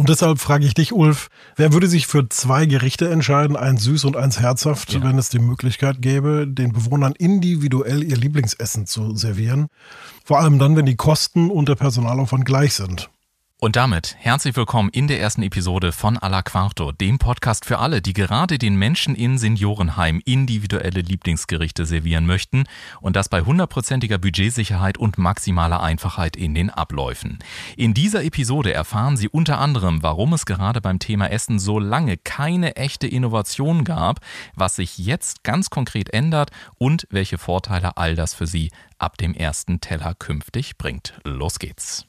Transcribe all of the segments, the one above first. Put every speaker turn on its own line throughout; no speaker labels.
Und deshalb frage ich dich, Ulf, wer würde sich für zwei Gerichte entscheiden, eins süß und eins herzhaft, ja. wenn es die Möglichkeit gäbe, den Bewohnern individuell ihr Lieblingsessen zu servieren? Vor allem dann, wenn die Kosten und der Personalaufwand gleich sind.
Und damit herzlich willkommen in der ersten Episode von Alla Quarto, dem Podcast für alle, die gerade den Menschen in Seniorenheim individuelle Lieblingsgerichte servieren möchten und das bei hundertprozentiger Budgetsicherheit und maximaler Einfachheit in den Abläufen. In dieser Episode erfahren Sie unter anderem, warum es gerade beim Thema Essen so lange keine echte Innovation gab, was sich jetzt ganz konkret ändert und welche Vorteile all das für Sie ab dem ersten Teller künftig bringt. Los geht's.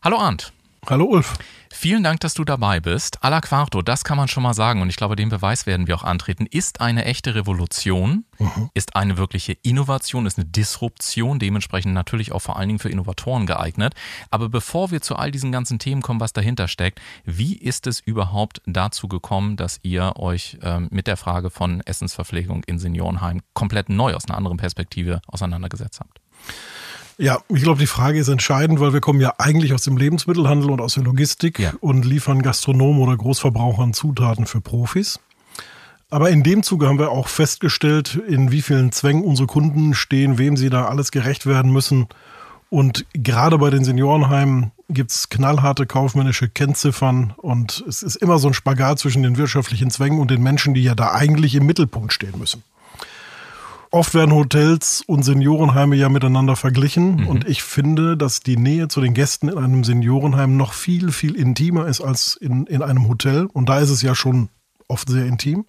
Hallo Arndt.
Hallo Ulf.
Vielen Dank, dass du dabei bist. Alla Quarto, das kann man schon mal sagen und ich glaube, den Beweis werden wir auch antreten, ist eine echte Revolution, mhm. ist eine wirkliche Innovation, ist eine Disruption, dementsprechend natürlich auch vor allen Dingen für Innovatoren geeignet. Aber bevor wir zu all diesen ganzen Themen kommen, was dahinter steckt, wie ist es überhaupt dazu gekommen, dass ihr euch ähm, mit der Frage von Essensverpflegung in Seniorenheim komplett neu aus einer anderen Perspektive auseinandergesetzt habt?
Ja, ich glaube, die Frage ist entscheidend, weil wir kommen ja eigentlich aus dem Lebensmittelhandel und aus der Logistik ja. und liefern Gastronomen oder Großverbrauchern Zutaten für Profis. Aber in dem Zuge haben wir auch festgestellt, in wie vielen Zwängen unsere Kunden stehen, wem sie da alles gerecht werden müssen. Und gerade bei den Seniorenheimen gibt es knallharte kaufmännische Kennziffern und es ist immer so ein Spagat zwischen den wirtschaftlichen Zwängen und den Menschen, die ja da eigentlich im Mittelpunkt stehen müssen. Oft werden Hotels und Seniorenheime ja miteinander verglichen. Mhm. Und ich finde, dass die Nähe zu den Gästen in einem Seniorenheim noch viel, viel intimer ist als in, in einem Hotel. Und da ist es ja schon oft sehr intim.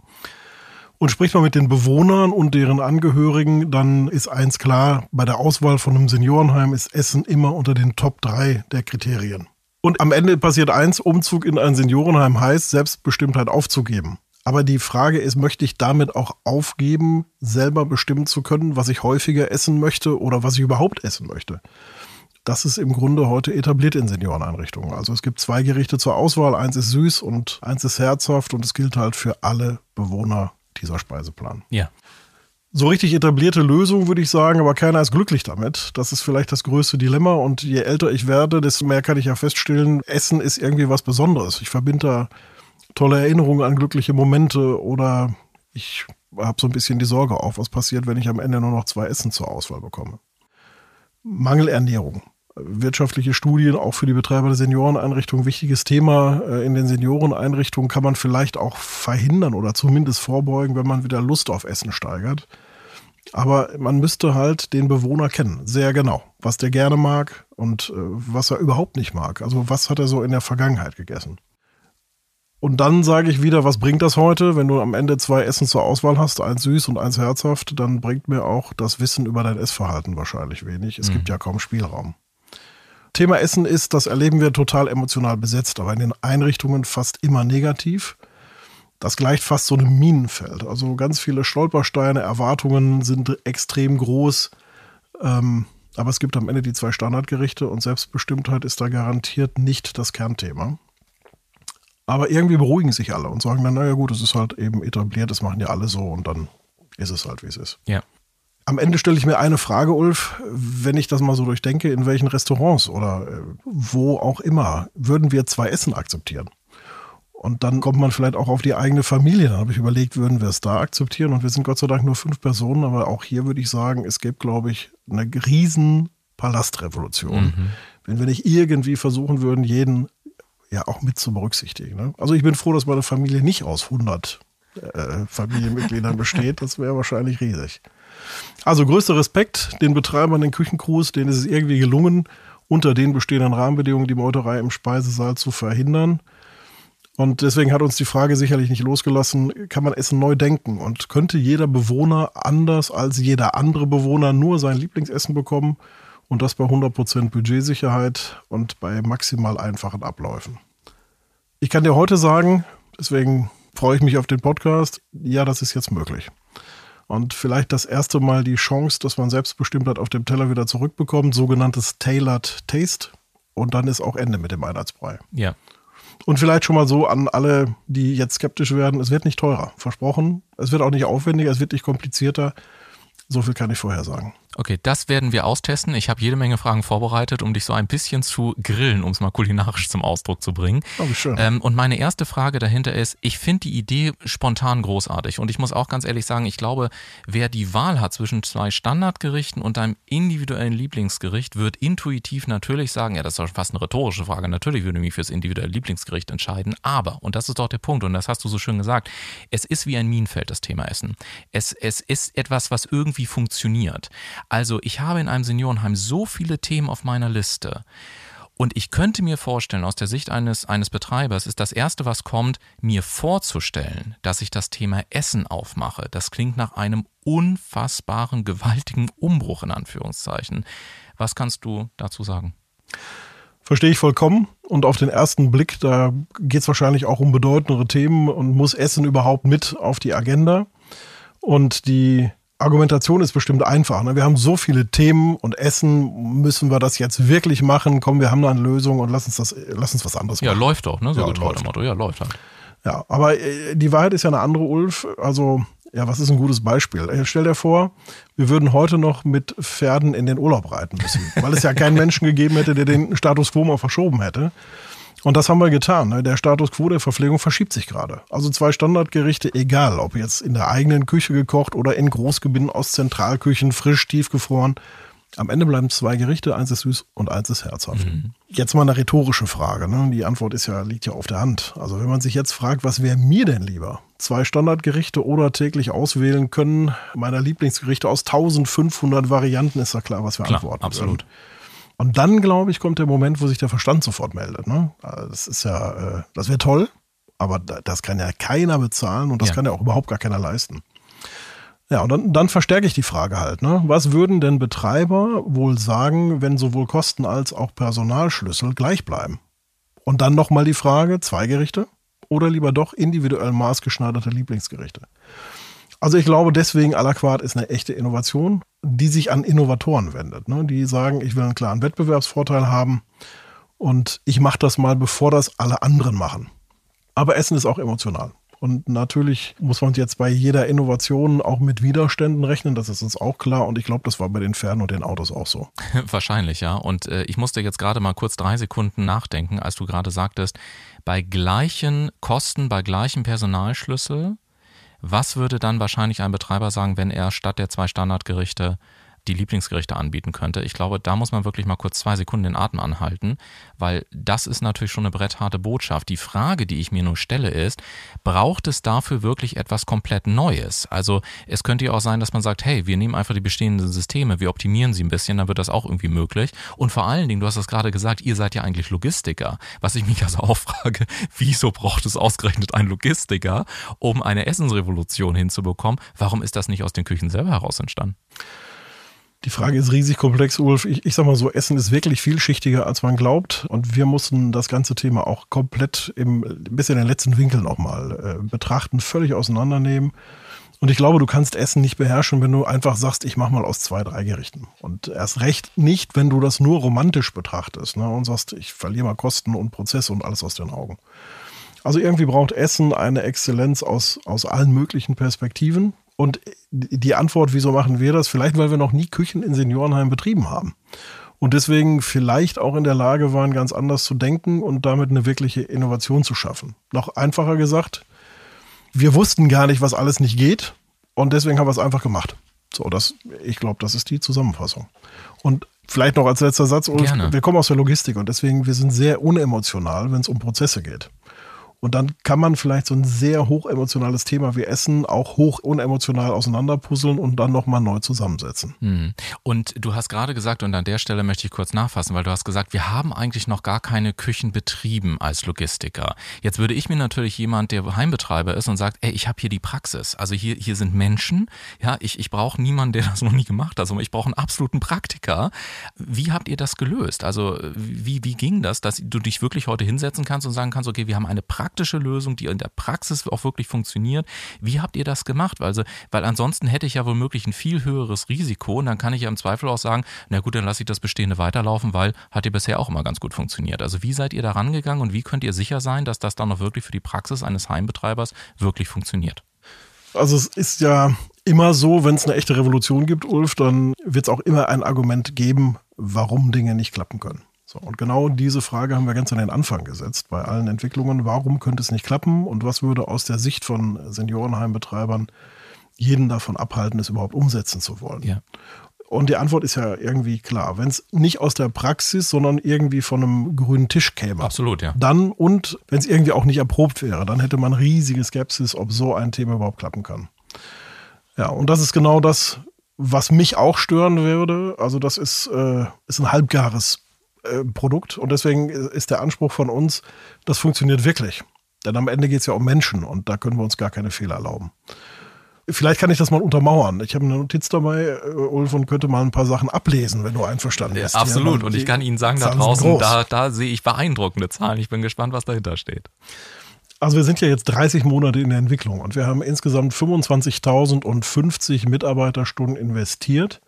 Und spricht man mit den Bewohnern und deren Angehörigen, dann ist eins klar, bei der Auswahl von einem Seniorenheim ist Essen immer unter den Top 3 der Kriterien. Und am Ende passiert eins, Umzug in ein Seniorenheim heißt, Selbstbestimmtheit aufzugeben. Aber die Frage ist, möchte ich damit auch aufgeben, selber bestimmen zu können, was ich häufiger essen möchte oder was ich überhaupt essen möchte? Das ist im Grunde heute etabliert in Senioreneinrichtungen. Also es gibt zwei Gerichte zur Auswahl. Eins ist süß und eins ist herzhaft und es gilt halt für alle Bewohner dieser Speiseplan.
Ja.
So richtig etablierte Lösung würde ich sagen, aber keiner ist glücklich damit. Das ist vielleicht das größte Dilemma und je älter ich werde, desto mehr kann ich ja feststellen, Essen ist irgendwie was Besonderes. Ich verbinde da tolle Erinnerungen an glückliche Momente oder ich habe so ein bisschen die Sorge auf, was passiert, wenn ich am Ende nur noch zwei Essen zur Auswahl bekomme. Mangelernährung. Wirtschaftliche Studien, auch für die Betreiber der Senioreneinrichtungen, wichtiges Thema. Äh, in den Senioreneinrichtungen kann man vielleicht auch verhindern oder zumindest vorbeugen, wenn man wieder Lust auf Essen steigert. Aber man müsste halt den Bewohner kennen, sehr genau, was der gerne mag und äh, was er überhaupt nicht mag. Also was hat er so in der Vergangenheit gegessen. Und dann sage ich wieder, was bringt das heute? Wenn du am Ende zwei Essen zur Auswahl hast, eins süß und eins herzhaft, dann bringt mir auch das Wissen über dein Essverhalten wahrscheinlich wenig. Es mhm. gibt ja kaum Spielraum. Thema Essen ist, das erleben wir total emotional besetzt, aber in den Einrichtungen fast immer negativ. Das gleicht fast so einem Minenfeld. Also ganz viele Stolpersteine, Erwartungen sind extrem groß. Ähm, aber es gibt am Ende die zwei Standardgerichte und Selbstbestimmtheit ist da garantiert nicht das Kernthema. Aber irgendwie beruhigen sich alle und sagen dann, naja gut, es ist halt eben etabliert, das machen ja alle so und dann ist es halt, wie es ist.
Ja.
Am Ende stelle ich mir eine Frage, Ulf, wenn ich das mal so durchdenke, in welchen Restaurants oder äh, wo auch immer würden wir zwei Essen akzeptieren? Und dann kommt man vielleicht auch auf die eigene Familie. Dann habe ich überlegt, würden wir es da akzeptieren? Und wir sind Gott sei Dank nur fünf Personen, aber auch hier würde ich sagen, es gibt, glaube ich, eine riesen Palastrevolution. Mhm. Wenn wir nicht irgendwie versuchen würden, jeden ja auch mit zu berücksichtigen. Ne? Also ich bin froh, dass meine Familie nicht aus 100 äh, Familienmitgliedern besteht. Das wäre wahrscheinlich riesig. Also größter Respekt den Betreibern, den Küchencrews, denen ist es irgendwie gelungen, unter den bestehenden Rahmenbedingungen die Meuterei im Speisesaal zu verhindern. Und deswegen hat uns die Frage sicherlich nicht losgelassen, kann man Essen neu denken? Und könnte jeder Bewohner anders als jeder andere Bewohner nur sein Lieblingsessen bekommen? Und das bei 100% Budgetsicherheit und bei maximal einfachen Abläufen. Ich kann dir heute sagen, deswegen freue ich mich auf den Podcast, ja, das ist jetzt möglich. Und vielleicht das erste Mal die Chance, dass man Selbstbestimmtheit auf dem Teller wieder zurückbekommt, sogenanntes Tailored Taste. Und dann ist auch Ende mit dem Einheitsbrei.
Ja.
Und vielleicht schon mal so an alle, die jetzt skeptisch werden, es wird nicht teurer, versprochen. Es wird auch nicht aufwendiger, es wird nicht komplizierter. So viel kann ich vorher sagen.
Okay, das werden wir austesten. Ich habe jede Menge Fragen vorbereitet, um dich so ein bisschen zu grillen, um es mal kulinarisch zum Ausdruck zu bringen.
Oh, wie schön.
Ähm, und meine erste Frage dahinter ist, ich finde die Idee spontan großartig. Und ich muss auch ganz ehrlich sagen, ich glaube, wer die Wahl hat zwischen zwei Standardgerichten und einem individuellen Lieblingsgericht, wird intuitiv natürlich sagen, ja, das ist fast eine rhetorische Frage, natürlich würde ich mich fürs individuelle Lieblingsgericht entscheiden. Aber, und das ist doch der Punkt, und das hast du so schön gesagt, es ist wie ein Minenfeld, das Thema Essen. Es, es ist etwas, was irgendwie funktioniert. Also ich habe in einem Seniorenheim so viele Themen auf meiner Liste. Und ich könnte mir vorstellen, aus der Sicht eines, eines Betreibers ist das Erste, was kommt, mir vorzustellen, dass ich das Thema Essen aufmache. Das klingt nach einem unfassbaren, gewaltigen Umbruch in Anführungszeichen. Was kannst du dazu sagen?
Verstehe ich vollkommen. Und auf den ersten Blick, da geht es wahrscheinlich auch um bedeutendere Themen und muss Essen überhaupt mit auf die Agenda. Und die Argumentation ist bestimmt einfach. Ne? Wir haben so viele Themen und Essen, müssen wir das jetzt wirklich machen? Komm, wir haben da eine Lösung und lass uns das, lass uns was anderes machen.
Ja, läuft doch, ne? So
ja,
getreu dem Motto. Ja, läuft halt.
Ja, aber äh, die Wahrheit ist ja eine andere, Ulf. Also, ja, was ist ein gutes Beispiel? Äh, stell dir vor, wir würden heute noch mit Pferden in den Urlaub reiten müssen, weil es ja keinen Menschen gegeben hätte, der den Status quo mal verschoben hätte. Und das haben wir getan. Ne? Der Status quo der Verpflegung verschiebt sich gerade. Also zwei Standardgerichte, egal ob jetzt in der eigenen Küche gekocht oder in Großgebinden aus Zentralküchen, frisch, tiefgefroren. Am Ende bleiben zwei Gerichte, eins ist süß und eins ist herzhaft. Mhm. Jetzt mal eine rhetorische Frage. Ne? Die Antwort ist ja, liegt ja auf der Hand. Also wenn man sich jetzt fragt, was wäre mir denn lieber? Zwei Standardgerichte oder täglich auswählen können meiner Lieblingsgerichte aus 1500 Varianten, ist ja klar, was wir klar, antworten.
Absolut.
Würden. Und dann, glaube ich, kommt der Moment, wo sich der Verstand sofort meldet. Ne? Also das ist ja, äh, das wäre toll, aber das kann ja keiner bezahlen und das ja. kann ja auch überhaupt gar keiner leisten. Ja, und dann, dann verstärke ich die Frage halt. Ne? Was würden denn Betreiber wohl sagen, wenn sowohl Kosten als auch Personalschlüssel gleich bleiben? Und dann nochmal die Frage, zwei Gerichte oder lieber doch individuell maßgeschneiderte Lieblingsgerichte? Also ich glaube, deswegen à la carte ist eine echte Innovation, die sich an Innovatoren wendet. Ne? Die sagen, ich will einen klaren Wettbewerbsvorteil haben und ich mache das mal, bevor das alle anderen machen. Aber Essen ist auch emotional. Und natürlich muss man jetzt bei jeder Innovation auch mit Widerständen rechnen, das ist uns auch klar. Und ich glaube, das war bei den Pferden und den Autos auch so.
Wahrscheinlich, ja. Und äh, ich musste jetzt gerade mal kurz drei Sekunden nachdenken, als du gerade sagtest, bei gleichen Kosten, bei gleichem Personalschlüssel was würde dann wahrscheinlich ein Betreiber sagen, wenn er statt der zwei Standardgerichte die Lieblingsgerichte anbieten könnte. Ich glaube, da muss man wirklich mal kurz zwei Sekunden den Atem anhalten, weil das ist natürlich schon eine brettharte Botschaft. Die Frage, die ich mir nur stelle, ist, braucht es dafür wirklich etwas komplett Neues? Also es könnte ja auch sein, dass man sagt, hey, wir nehmen einfach die bestehenden Systeme, wir optimieren sie ein bisschen, dann wird das auch irgendwie möglich. Und vor allen Dingen, du hast das gerade gesagt, ihr seid ja eigentlich Logistiker. Was ich mich also auch frage, wieso braucht es ausgerechnet einen Logistiker, um eine Essensrevolution hinzubekommen? Warum ist das nicht aus den Küchen selber heraus entstanden?
Die Frage ist riesig komplex, Ulf. Ich, ich sag mal so, Essen ist wirklich vielschichtiger, als man glaubt. Und wir mussten das ganze Thema auch komplett im, bis in den letzten Winkel nochmal äh, betrachten, völlig auseinandernehmen. Und ich glaube, du kannst Essen nicht beherrschen, wenn du einfach sagst, ich mach mal aus zwei, drei Gerichten. Und erst recht nicht, wenn du das nur romantisch betrachtest ne, und sagst, ich verliere mal Kosten und Prozesse und alles aus den Augen. Also irgendwie braucht Essen eine Exzellenz aus, aus allen möglichen Perspektiven. Und die Antwort, wieso machen wir das? Vielleicht, weil wir noch nie Küchen in Seniorenheimen betrieben haben. Und deswegen vielleicht auch in der Lage waren, ganz anders zu denken und damit eine wirkliche Innovation zu schaffen. Noch einfacher gesagt, wir wussten gar nicht, was alles nicht geht. Und deswegen haben wir es einfach gemacht. So, das, ich glaube, das ist die Zusammenfassung. Und vielleicht noch als letzter Satz, Ulf, wir kommen aus der Logistik und deswegen, wir sind sehr unemotional, wenn es um Prozesse geht. Und dann kann man vielleicht so ein sehr hochemotionales Thema wie Essen auch hoch unemotional auseinanderpuzzeln und dann nochmal neu zusammensetzen.
Hm. Und du hast gerade gesagt, und an der Stelle möchte ich kurz nachfassen, weil du hast gesagt, wir haben eigentlich noch gar keine Küchen betrieben als Logistiker. Jetzt würde ich mir natürlich jemand, der Heimbetreiber ist und sagt, ey, ich habe hier die Praxis. Also hier, hier sind Menschen, ja, ich, ich brauche niemanden, der das noch nie gemacht hat, sondern ich brauche einen absoluten Praktiker. Wie habt ihr das gelöst? Also wie, wie ging das, dass du dich wirklich heute hinsetzen kannst und sagen kannst, okay, wir haben eine Praxis, praktische Lösung, die in der Praxis auch wirklich funktioniert. Wie habt ihr das gemacht? Also, weil ansonsten hätte ich ja womöglich ein viel höheres Risiko und dann kann ich ja im Zweifel auch sagen, na gut, dann lasse ich das Bestehende weiterlaufen, weil hat ja bisher auch immer ganz gut funktioniert. Also wie seid ihr da rangegangen und wie könnt ihr sicher sein, dass das dann auch wirklich für die Praxis eines Heimbetreibers wirklich funktioniert?
Also es ist ja immer so, wenn es eine echte Revolution gibt, Ulf, dann wird es auch immer ein Argument geben, warum Dinge nicht klappen können. So, und genau diese Frage haben wir ganz an den Anfang gesetzt bei allen Entwicklungen. Warum könnte es nicht klappen und was würde aus der Sicht von Seniorenheimbetreibern jeden davon abhalten, es überhaupt umsetzen zu wollen? Ja. Und die Antwort ist ja irgendwie klar. Wenn es nicht aus der Praxis, sondern irgendwie von einem grünen Tisch käme.
Absolut, ja.
Dann und wenn es irgendwie auch nicht erprobt wäre, dann hätte man riesige Skepsis, ob so ein Thema überhaupt klappen kann. Ja, und das ist genau das, was mich auch stören würde. Also das ist, äh, ist ein halbgares äh, Produkt und deswegen ist der Anspruch von uns, das funktioniert wirklich. Denn am Ende geht es ja um Menschen und da können wir uns gar keine Fehler erlauben. Vielleicht kann ich das mal untermauern. Ich habe eine Notiz dabei, äh, Ulf, und könnte mal ein paar Sachen ablesen, wenn du einverstanden bist.
Ja, absolut. und ich kann Ihnen sagen, da draußen, da, da sehe ich beeindruckende Zahlen. Ich bin gespannt, was dahinter steht.
Also wir sind ja jetzt 30 Monate in der Entwicklung und wir haben insgesamt 25.050 Mitarbeiterstunden investiert.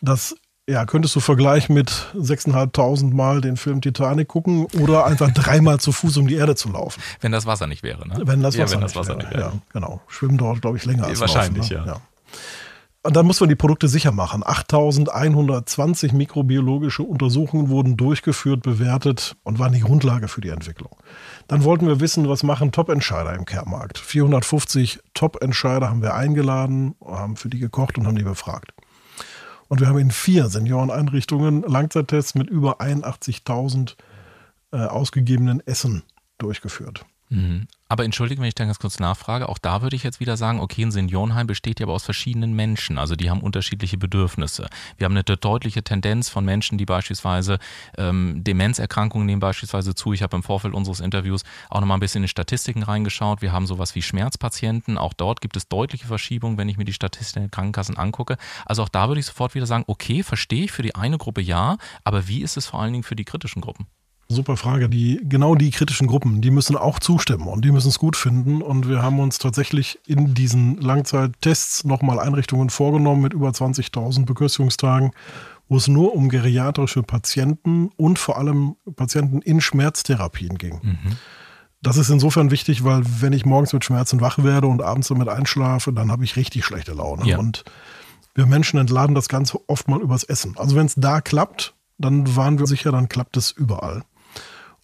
Das ja, könntest du vergleichen mit 6.500 Mal den Film Titanic gucken oder einfach dreimal zu Fuß um die Erde zu laufen.
Wenn das Wasser nicht wäre, ne?
Wenn das Wasser, ja, wenn das Wasser nicht, wäre. Ja, genau. Schwimmen dauert, glaube ich, länger als
Wahrscheinlich,
laufen,
ne? ja. ja.
Und dann muss man die Produkte sicher machen. 8120 mikrobiologische Untersuchungen wurden durchgeführt, bewertet und waren die Grundlage für die Entwicklung. Dann wollten wir wissen, was machen Top-Entscheider im Care-Markt. 450 Top-Entscheider haben wir eingeladen, haben für die gekocht und haben die befragt. Und wir haben in vier Senioreneinrichtungen Langzeittests mit über 81.000 äh, ausgegebenen Essen durchgeführt.
Mhm. Aber entschuldige, wenn ich da ganz kurz nachfrage, auch da würde ich jetzt wieder sagen, okay, ein Seniorenheim besteht ja aber aus verschiedenen Menschen, also die haben unterschiedliche Bedürfnisse. Wir haben eine deutliche Tendenz von Menschen, die beispielsweise ähm, Demenzerkrankungen nehmen beispielsweise zu. Ich habe im Vorfeld unseres Interviews auch nochmal ein bisschen in Statistiken reingeschaut. Wir haben sowas wie Schmerzpatienten, auch dort gibt es deutliche Verschiebungen, wenn ich mir die Statistiken der Krankenkassen angucke. Also auch da würde ich sofort wieder sagen, okay, verstehe ich für die eine Gruppe ja, aber wie ist es vor allen Dingen für die kritischen Gruppen?
Super Frage. Die, genau die kritischen Gruppen, die müssen auch zustimmen und die müssen es gut finden. Und wir haben uns tatsächlich in diesen Langzeittests nochmal Einrichtungen vorgenommen mit über 20.000 Bekürzungstagen, wo es nur um geriatrische Patienten und vor allem Patienten in Schmerztherapien ging. Mhm. Das ist insofern wichtig, weil wenn ich morgens mit Schmerzen wach werde und abends damit einschlafe, dann habe ich richtig schlechte Laune. Ja. Und wir Menschen entladen das Ganze oft mal übers Essen. Also wenn es da klappt, dann waren wir sicher, dann klappt es überall.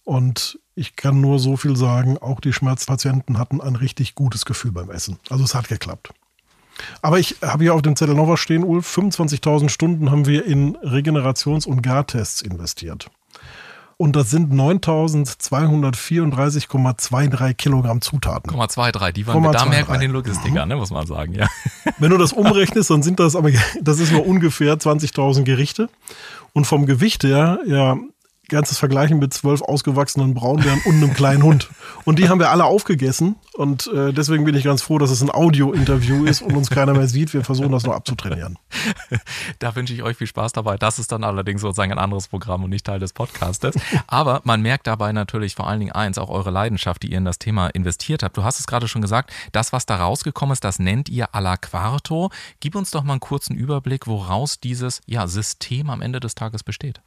Und ich kann nur so viel sagen, auch die Schmerzpatienten hatten ein richtig gutes Gefühl beim Essen. Also es hat geklappt. Aber ich habe hier auf dem Zettel noch was stehen, Ulf. 25.000 Stunden haben wir in Regenerations- und Gartests investiert. Und das sind 9.234,23 Kilogramm Zutaten.
0,23, die waren, da merkt man den Logistiker, mhm. ne, muss man sagen, ja.
Wenn du das umrechnest, dann sind das aber, das ist nur ungefähr 20.000 Gerichte. Und vom Gewicht her, ja, ganzes Vergleichen mit zwölf ausgewachsenen Braunbären und einem kleinen Hund. Und die haben wir alle aufgegessen. Und äh, deswegen bin ich ganz froh, dass es ein Audio-Interview ist und uns keiner mehr sieht. Wir versuchen das noch abzutrainieren.
Da wünsche ich euch viel Spaß dabei. Das ist dann allerdings sozusagen ein anderes Programm und nicht Teil des Podcastes. Aber man merkt dabei natürlich vor allen Dingen eins, auch eure Leidenschaft, die ihr in das Thema investiert habt. Du hast es gerade schon gesagt, das, was da rausgekommen ist, das nennt ihr à la quarto. Gib uns doch mal einen kurzen Überblick, woraus dieses ja, System am Ende des Tages besteht.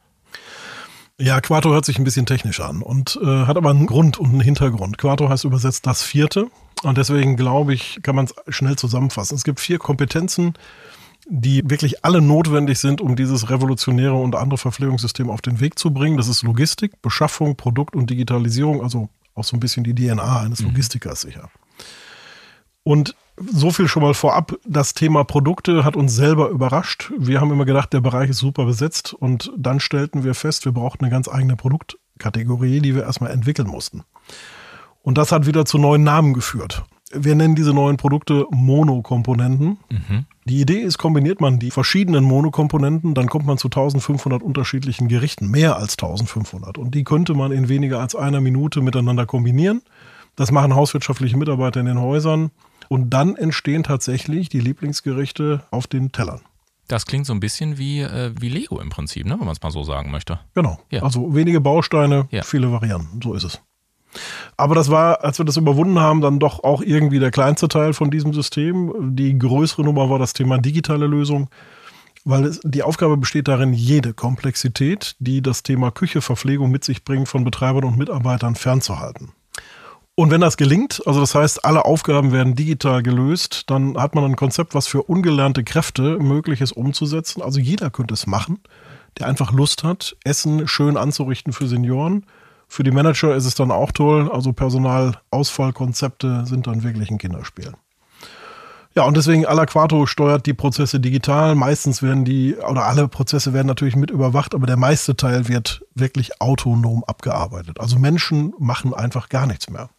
Ja, Quarto hört sich ein bisschen technisch an und äh, hat aber einen Grund und einen Hintergrund. Quarto heißt übersetzt das vierte und deswegen glaube ich, kann man es schnell zusammenfassen. Es gibt vier Kompetenzen, die wirklich alle notwendig sind, um dieses revolutionäre und andere Verpflegungssystem auf den Weg zu bringen. Das ist Logistik, Beschaffung, Produkt und Digitalisierung, also auch so ein bisschen die DNA eines mhm. Logistikers sicher. Und so viel schon mal vorab. Das Thema Produkte hat uns selber überrascht. Wir haben immer gedacht, der Bereich ist super besetzt und dann stellten wir fest, wir brauchten eine ganz eigene Produktkategorie, die wir erstmal entwickeln mussten. Und das hat wieder zu neuen Namen geführt. Wir nennen diese neuen Produkte Monokomponenten. Mhm. Die Idee ist, kombiniert man die verschiedenen Monokomponenten, dann kommt man zu 1500 unterschiedlichen Gerichten, mehr als 1500. Und die könnte man in weniger als einer Minute miteinander kombinieren. Das machen hauswirtschaftliche Mitarbeiter in den Häusern. Und dann entstehen tatsächlich die Lieblingsgerichte auf den Tellern.
Das klingt so ein bisschen wie, äh, wie Lego im Prinzip, ne? wenn man es mal so sagen möchte.
Genau. Ja. Also wenige Bausteine, ja. viele Varianten. So ist es. Aber das war, als wir das überwunden haben, dann doch auch irgendwie der kleinste Teil von diesem System. Die größere Nummer war das Thema digitale Lösung, weil es, die Aufgabe besteht darin, jede Komplexität, die das Thema Küche, Verpflegung mit sich bringt, von Betreibern und Mitarbeitern fernzuhalten. Und wenn das gelingt, also das heißt, alle Aufgaben werden digital gelöst, dann hat man ein Konzept, was für ungelernte Kräfte möglich ist umzusetzen. Also jeder könnte es machen, der einfach Lust hat, Essen schön anzurichten für Senioren. Für die Manager ist es dann auch toll. Also Personalausfallkonzepte sind dann wirklich ein Kinderspiel. Ja, und deswegen Alaquato steuert die Prozesse digital. Meistens werden die, oder alle Prozesse werden natürlich mit überwacht, aber der meiste Teil wird wirklich autonom abgearbeitet. Also Menschen machen einfach gar nichts mehr.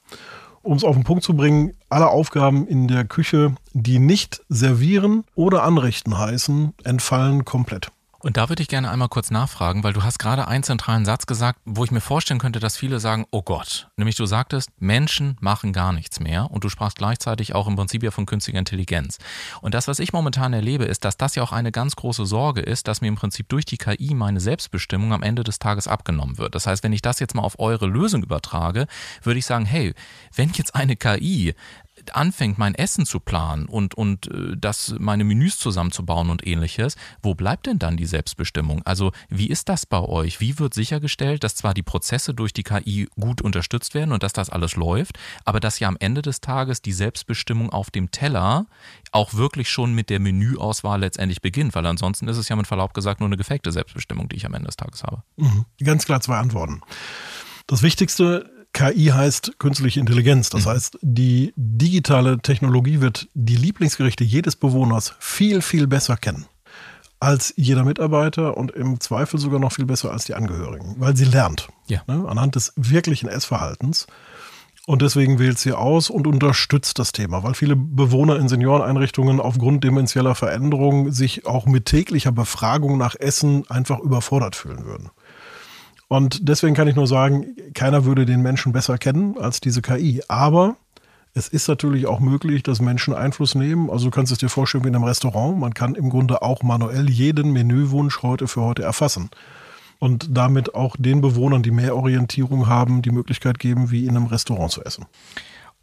Um es auf den Punkt zu bringen, alle Aufgaben in der Küche, die nicht servieren oder anrichten heißen, entfallen komplett.
Und da würde ich gerne einmal kurz nachfragen, weil du hast gerade einen zentralen Satz gesagt, wo ich mir vorstellen könnte, dass viele sagen, oh Gott. Nämlich du sagtest, Menschen machen gar nichts mehr und du sprachst gleichzeitig auch im Prinzip ja von künstlicher Intelligenz. Und das, was ich momentan erlebe, ist, dass das ja auch eine ganz große Sorge ist, dass mir im Prinzip durch die KI meine Selbstbestimmung am Ende des Tages abgenommen wird. Das heißt, wenn ich das jetzt mal auf eure Lösung übertrage, würde ich sagen, hey, wenn jetzt eine KI anfängt, mein Essen zu planen und, und äh, das, meine Menüs zusammenzubauen und ähnliches, wo bleibt denn dann die Selbstbestimmung? Also wie ist das bei euch? Wie wird sichergestellt, dass zwar die Prozesse durch die KI gut unterstützt werden und dass das alles läuft, aber dass ja am Ende des Tages die Selbstbestimmung auf dem Teller auch wirklich schon mit der Menüauswahl letztendlich beginnt, weil ansonsten ist es ja mit Verlaub gesagt nur eine gefakte Selbstbestimmung, die ich am Ende des Tages habe.
Mhm. Ganz klar zwei Antworten. Das Wichtigste KI heißt künstliche Intelligenz. Das mhm. heißt, die digitale Technologie wird die Lieblingsgerichte jedes Bewohners viel, viel besser kennen als jeder Mitarbeiter und im Zweifel sogar noch viel besser als die Angehörigen, weil sie lernt ja. ne, anhand des wirklichen Essverhaltens. Und deswegen wählt sie aus und unterstützt das Thema, weil viele Bewohner in Senioreneinrichtungen aufgrund demenzieller Veränderungen sich auch mit täglicher Befragung nach Essen einfach überfordert fühlen würden. Und deswegen kann ich nur sagen, keiner würde den Menschen besser kennen als diese KI. Aber es ist natürlich auch möglich, dass Menschen Einfluss nehmen. Also du kannst es dir vorstellen wie in einem Restaurant. Man kann im Grunde auch manuell jeden Menüwunsch heute für heute erfassen. Und damit auch den Bewohnern, die mehr Orientierung haben, die Möglichkeit geben, wie in einem Restaurant zu essen.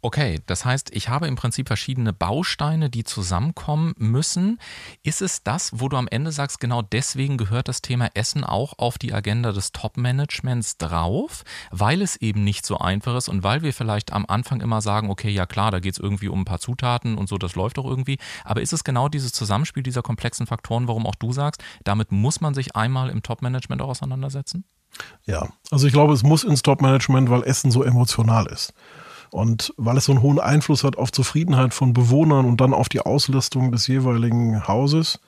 Okay, das heißt, ich habe im Prinzip verschiedene Bausteine, die zusammenkommen müssen. Ist es das, wo du am Ende sagst, genau deswegen gehört das Thema Essen auch auf die Agenda des Top-Managements drauf, weil es eben nicht so einfach ist und weil wir vielleicht am Anfang immer sagen, okay, ja klar, da geht es irgendwie um ein paar Zutaten und so, das läuft doch irgendwie. Aber ist es genau dieses Zusammenspiel dieser komplexen Faktoren, warum auch du sagst, damit muss man sich einmal im Top-Management auch auseinandersetzen?
Ja, also ich glaube, es muss ins Top-Management, weil Essen so emotional ist. Und weil es so einen hohen Einfluss hat auf Zufriedenheit von Bewohnern und dann auf die Auslastung des jeweiligen Hauses.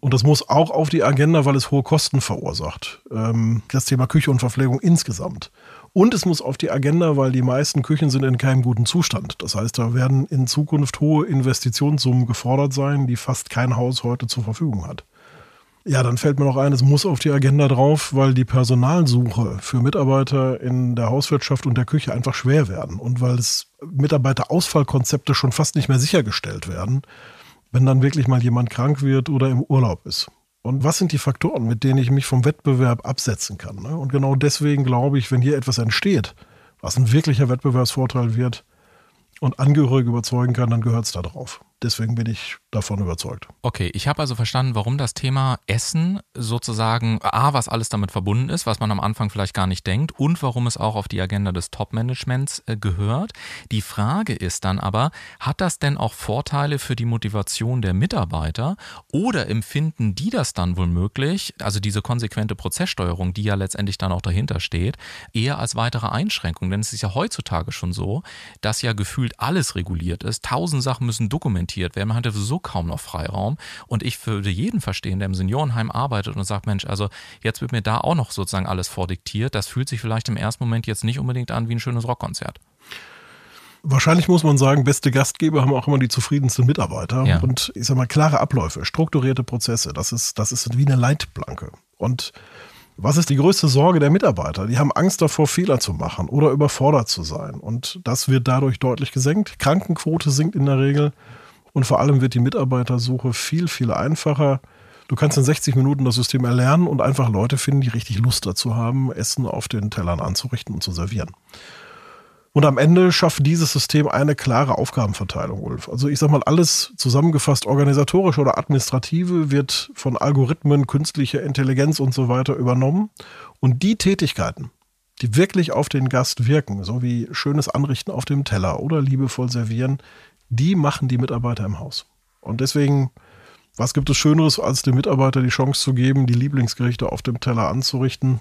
Und das muss auch auf die Agenda, weil es hohe Kosten verursacht. Ähm, das Thema Küche und Verpflegung insgesamt. Und es muss auf die Agenda, weil die meisten Küchen sind in keinem guten Zustand. Das heißt, da werden in Zukunft hohe Investitionssummen gefordert sein, die fast kein Haus heute zur Verfügung hat. Ja, dann fällt mir noch ein, es muss auf die Agenda drauf, weil die Personalsuche für Mitarbeiter in der Hauswirtschaft und der Küche einfach schwer werden und weil es Mitarbeiterausfallkonzepte schon fast nicht mehr sichergestellt werden, wenn dann wirklich mal jemand krank wird oder im Urlaub ist. Und was sind die Faktoren, mit denen ich mich vom Wettbewerb absetzen kann? Ne? Und genau deswegen glaube ich, wenn hier etwas entsteht, was ein wirklicher Wettbewerbsvorteil wird und Angehörige überzeugen kann, dann gehört es da drauf deswegen bin ich davon überzeugt.
Okay, ich habe also verstanden, warum das Thema Essen sozusagen, A, was alles damit verbunden ist, was man am Anfang vielleicht gar nicht denkt und warum es auch auf die Agenda des Top-Managements äh, gehört. Die Frage ist dann aber, hat das denn auch Vorteile für die Motivation der Mitarbeiter oder empfinden die das dann womöglich, also diese konsequente Prozesssteuerung, die ja letztendlich dann auch dahinter steht, eher als weitere Einschränkung? Denn es ist ja heutzutage schon so, dass ja gefühlt alles reguliert ist. Tausend Sachen müssen dokumentiert dokumentiert werden. Man hatte so kaum noch Freiraum. Und ich würde jeden verstehen, der im Seniorenheim arbeitet und sagt, Mensch, also jetzt wird mir da auch noch sozusagen alles vordiktiert. Das fühlt sich vielleicht im ersten Moment jetzt nicht unbedingt an wie ein schönes Rockkonzert.
Wahrscheinlich muss man sagen, beste Gastgeber haben auch immer die zufriedensten Mitarbeiter. Ja. Und ich sag mal, klare Abläufe, strukturierte Prozesse, das ist, das ist wie eine Leitplanke. Und was ist die größte Sorge der Mitarbeiter? Die haben Angst davor, Fehler zu machen oder überfordert zu sein. Und das wird dadurch deutlich gesenkt. Krankenquote sinkt in der Regel. Und vor allem wird die Mitarbeitersuche viel, viel einfacher. Du kannst in 60 Minuten das System erlernen und einfach Leute finden, die richtig Lust dazu haben, Essen auf den Tellern anzurichten und zu servieren. Und am Ende schafft dieses System eine klare Aufgabenverteilung, Ulf. Also ich sag mal, alles zusammengefasst, organisatorische oder administrative, wird von Algorithmen, künstlicher Intelligenz und so weiter übernommen. Und die Tätigkeiten, die wirklich auf den Gast wirken, so wie schönes Anrichten auf dem Teller oder liebevoll servieren, die machen die Mitarbeiter im Haus. Und deswegen, was gibt es Schöneres, als dem Mitarbeiter die Chance zu geben, die Lieblingsgerichte auf dem Teller anzurichten?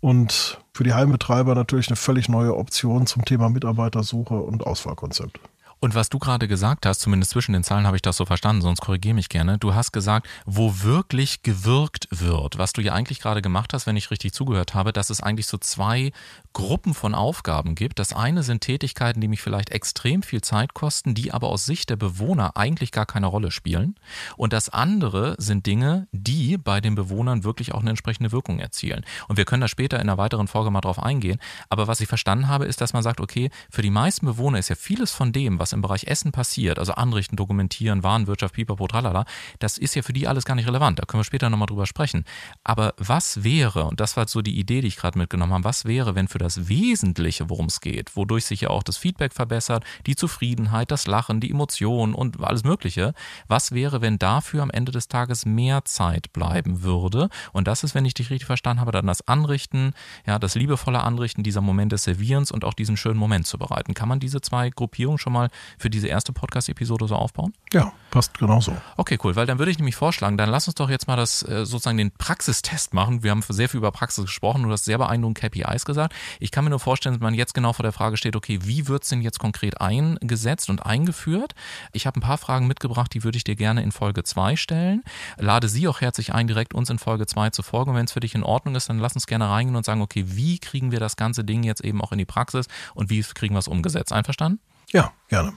Und für die Heimbetreiber natürlich eine völlig neue Option zum Thema Mitarbeitersuche und Auswahlkonzept.
Und was du gerade gesagt hast, zumindest zwischen den Zeilen habe ich das so verstanden, sonst korrigiere mich gerne. Du hast gesagt, wo wirklich gewirkt wird. Was du ja eigentlich gerade gemacht hast, wenn ich richtig zugehört habe, dass es eigentlich so zwei Gruppen von Aufgaben gibt. Das eine sind Tätigkeiten, die mich vielleicht extrem viel Zeit kosten, die aber aus Sicht der Bewohner eigentlich gar keine Rolle spielen. Und das andere sind Dinge, die bei den Bewohnern wirklich auch eine entsprechende Wirkung erzielen. Und wir können da später in einer weiteren Folge mal drauf eingehen. Aber was ich verstanden habe, ist, dass man sagt, okay, für die meisten Bewohner ist ja vieles von dem, was was im Bereich Essen passiert, also anrichten, dokumentieren, Warenwirtschaft, pipapo, tralala, das ist ja für die alles gar nicht relevant. Da können wir später nochmal drüber sprechen. Aber was wäre, und das war so die Idee, die ich gerade mitgenommen habe, was wäre, wenn für das Wesentliche, worum es geht, wodurch sich ja auch das Feedback verbessert, die Zufriedenheit, das Lachen, die Emotionen und alles Mögliche, was wäre, wenn dafür am Ende des Tages mehr Zeit bleiben würde? Und das ist, wenn ich dich richtig verstanden habe, dann das Anrichten, ja, das liebevolle Anrichten dieser Moment des Servierens und auch diesen schönen Moment zu bereiten. Kann man diese zwei Gruppierungen schon mal für diese erste Podcast-Episode so aufbauen?
Ja, passt genauso.
Okay, cool, weil dann würde ich nämlich vorschlagen, dann lass uns doch jetzt mal das äh, sozusagen den Praxistest machen. Wir haben sehr viel über Praxis gesprochen, du hast sehr beeindruckend KPIs gesagt. Ich kann mir nur vorstellen, dass man jetzt genau vor der Frage steht, okay, wie wird es denn jetzt konkret eingesetzt und eingeführt? Ich habe ein paar Fragen mitgebracht, die würde ich dir gerne in Folge 2 stellen. Lade sie auch herzlich ein, direkt uns in Folge 2 zu folgen. Und wenn es für dich in Ordnung ist, dann lass uns gerne reingehen und sagen, okay, wie kriegen wir das ganze Ding jetzt eben auch in die Praxis und wie kriegen wir es umgesetzt? Einverstanden?
Ja, gerne.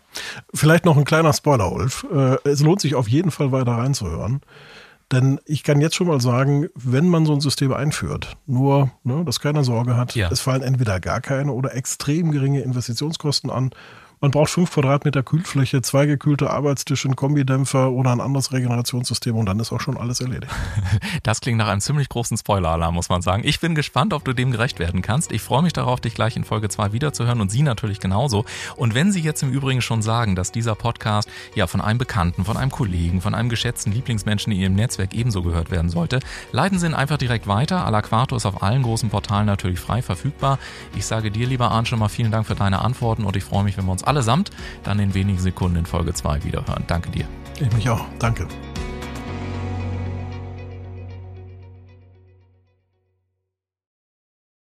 Vielleicht noch ein kleiner Spoiler, Ulf. Äh, es lohnt sich auf jeden Fall weiter reinzuhören. Denn ich kann jetzt schon mal sagen, wenn man so ein System einführt, nur, ne, dass keiner Sorge hat, ja. es fallen entweder gar keine oder extrem geringe Investitionskosten an man braucht fünf Quadratmeter Kühlfläche, zwei gekühlte Arbeitstische, einen Kombidämpfer oder ein anderes Regenerationssystem und dann ist auch schon alles erledigt.
Das klingt nach einem ziemlich großen Spoiler-Alarm, muss man sagen. Ich bin gespannt, ob du dem gerecht werden kannst. Ich freue mich darauf, dich gleich in Folge 2 wiederzuhören und Sie natürlich genauso. Und wenn Sie jetzt im Übrigen schon sagen, dass dieser Podcast ja von einem Bekannten, von einem Kollegen, von einem geschätzten Lieblingsmenschen in Ihrem Netzwerk ebenso gehört werden sollte, leiten Sie ihn einfach direkt weiter. Alaquato ist auf allen großen Portalen natürlich frei verfügbar. Ich sage dir, lieber Arndt, schon mal vielen Dank für deine Antworten und ich freue mich, wenn wir uns allesamt dann in wenigen Sekunden in Folge 2 wiederhören. Danke dir.
Ich mich auch. Danke.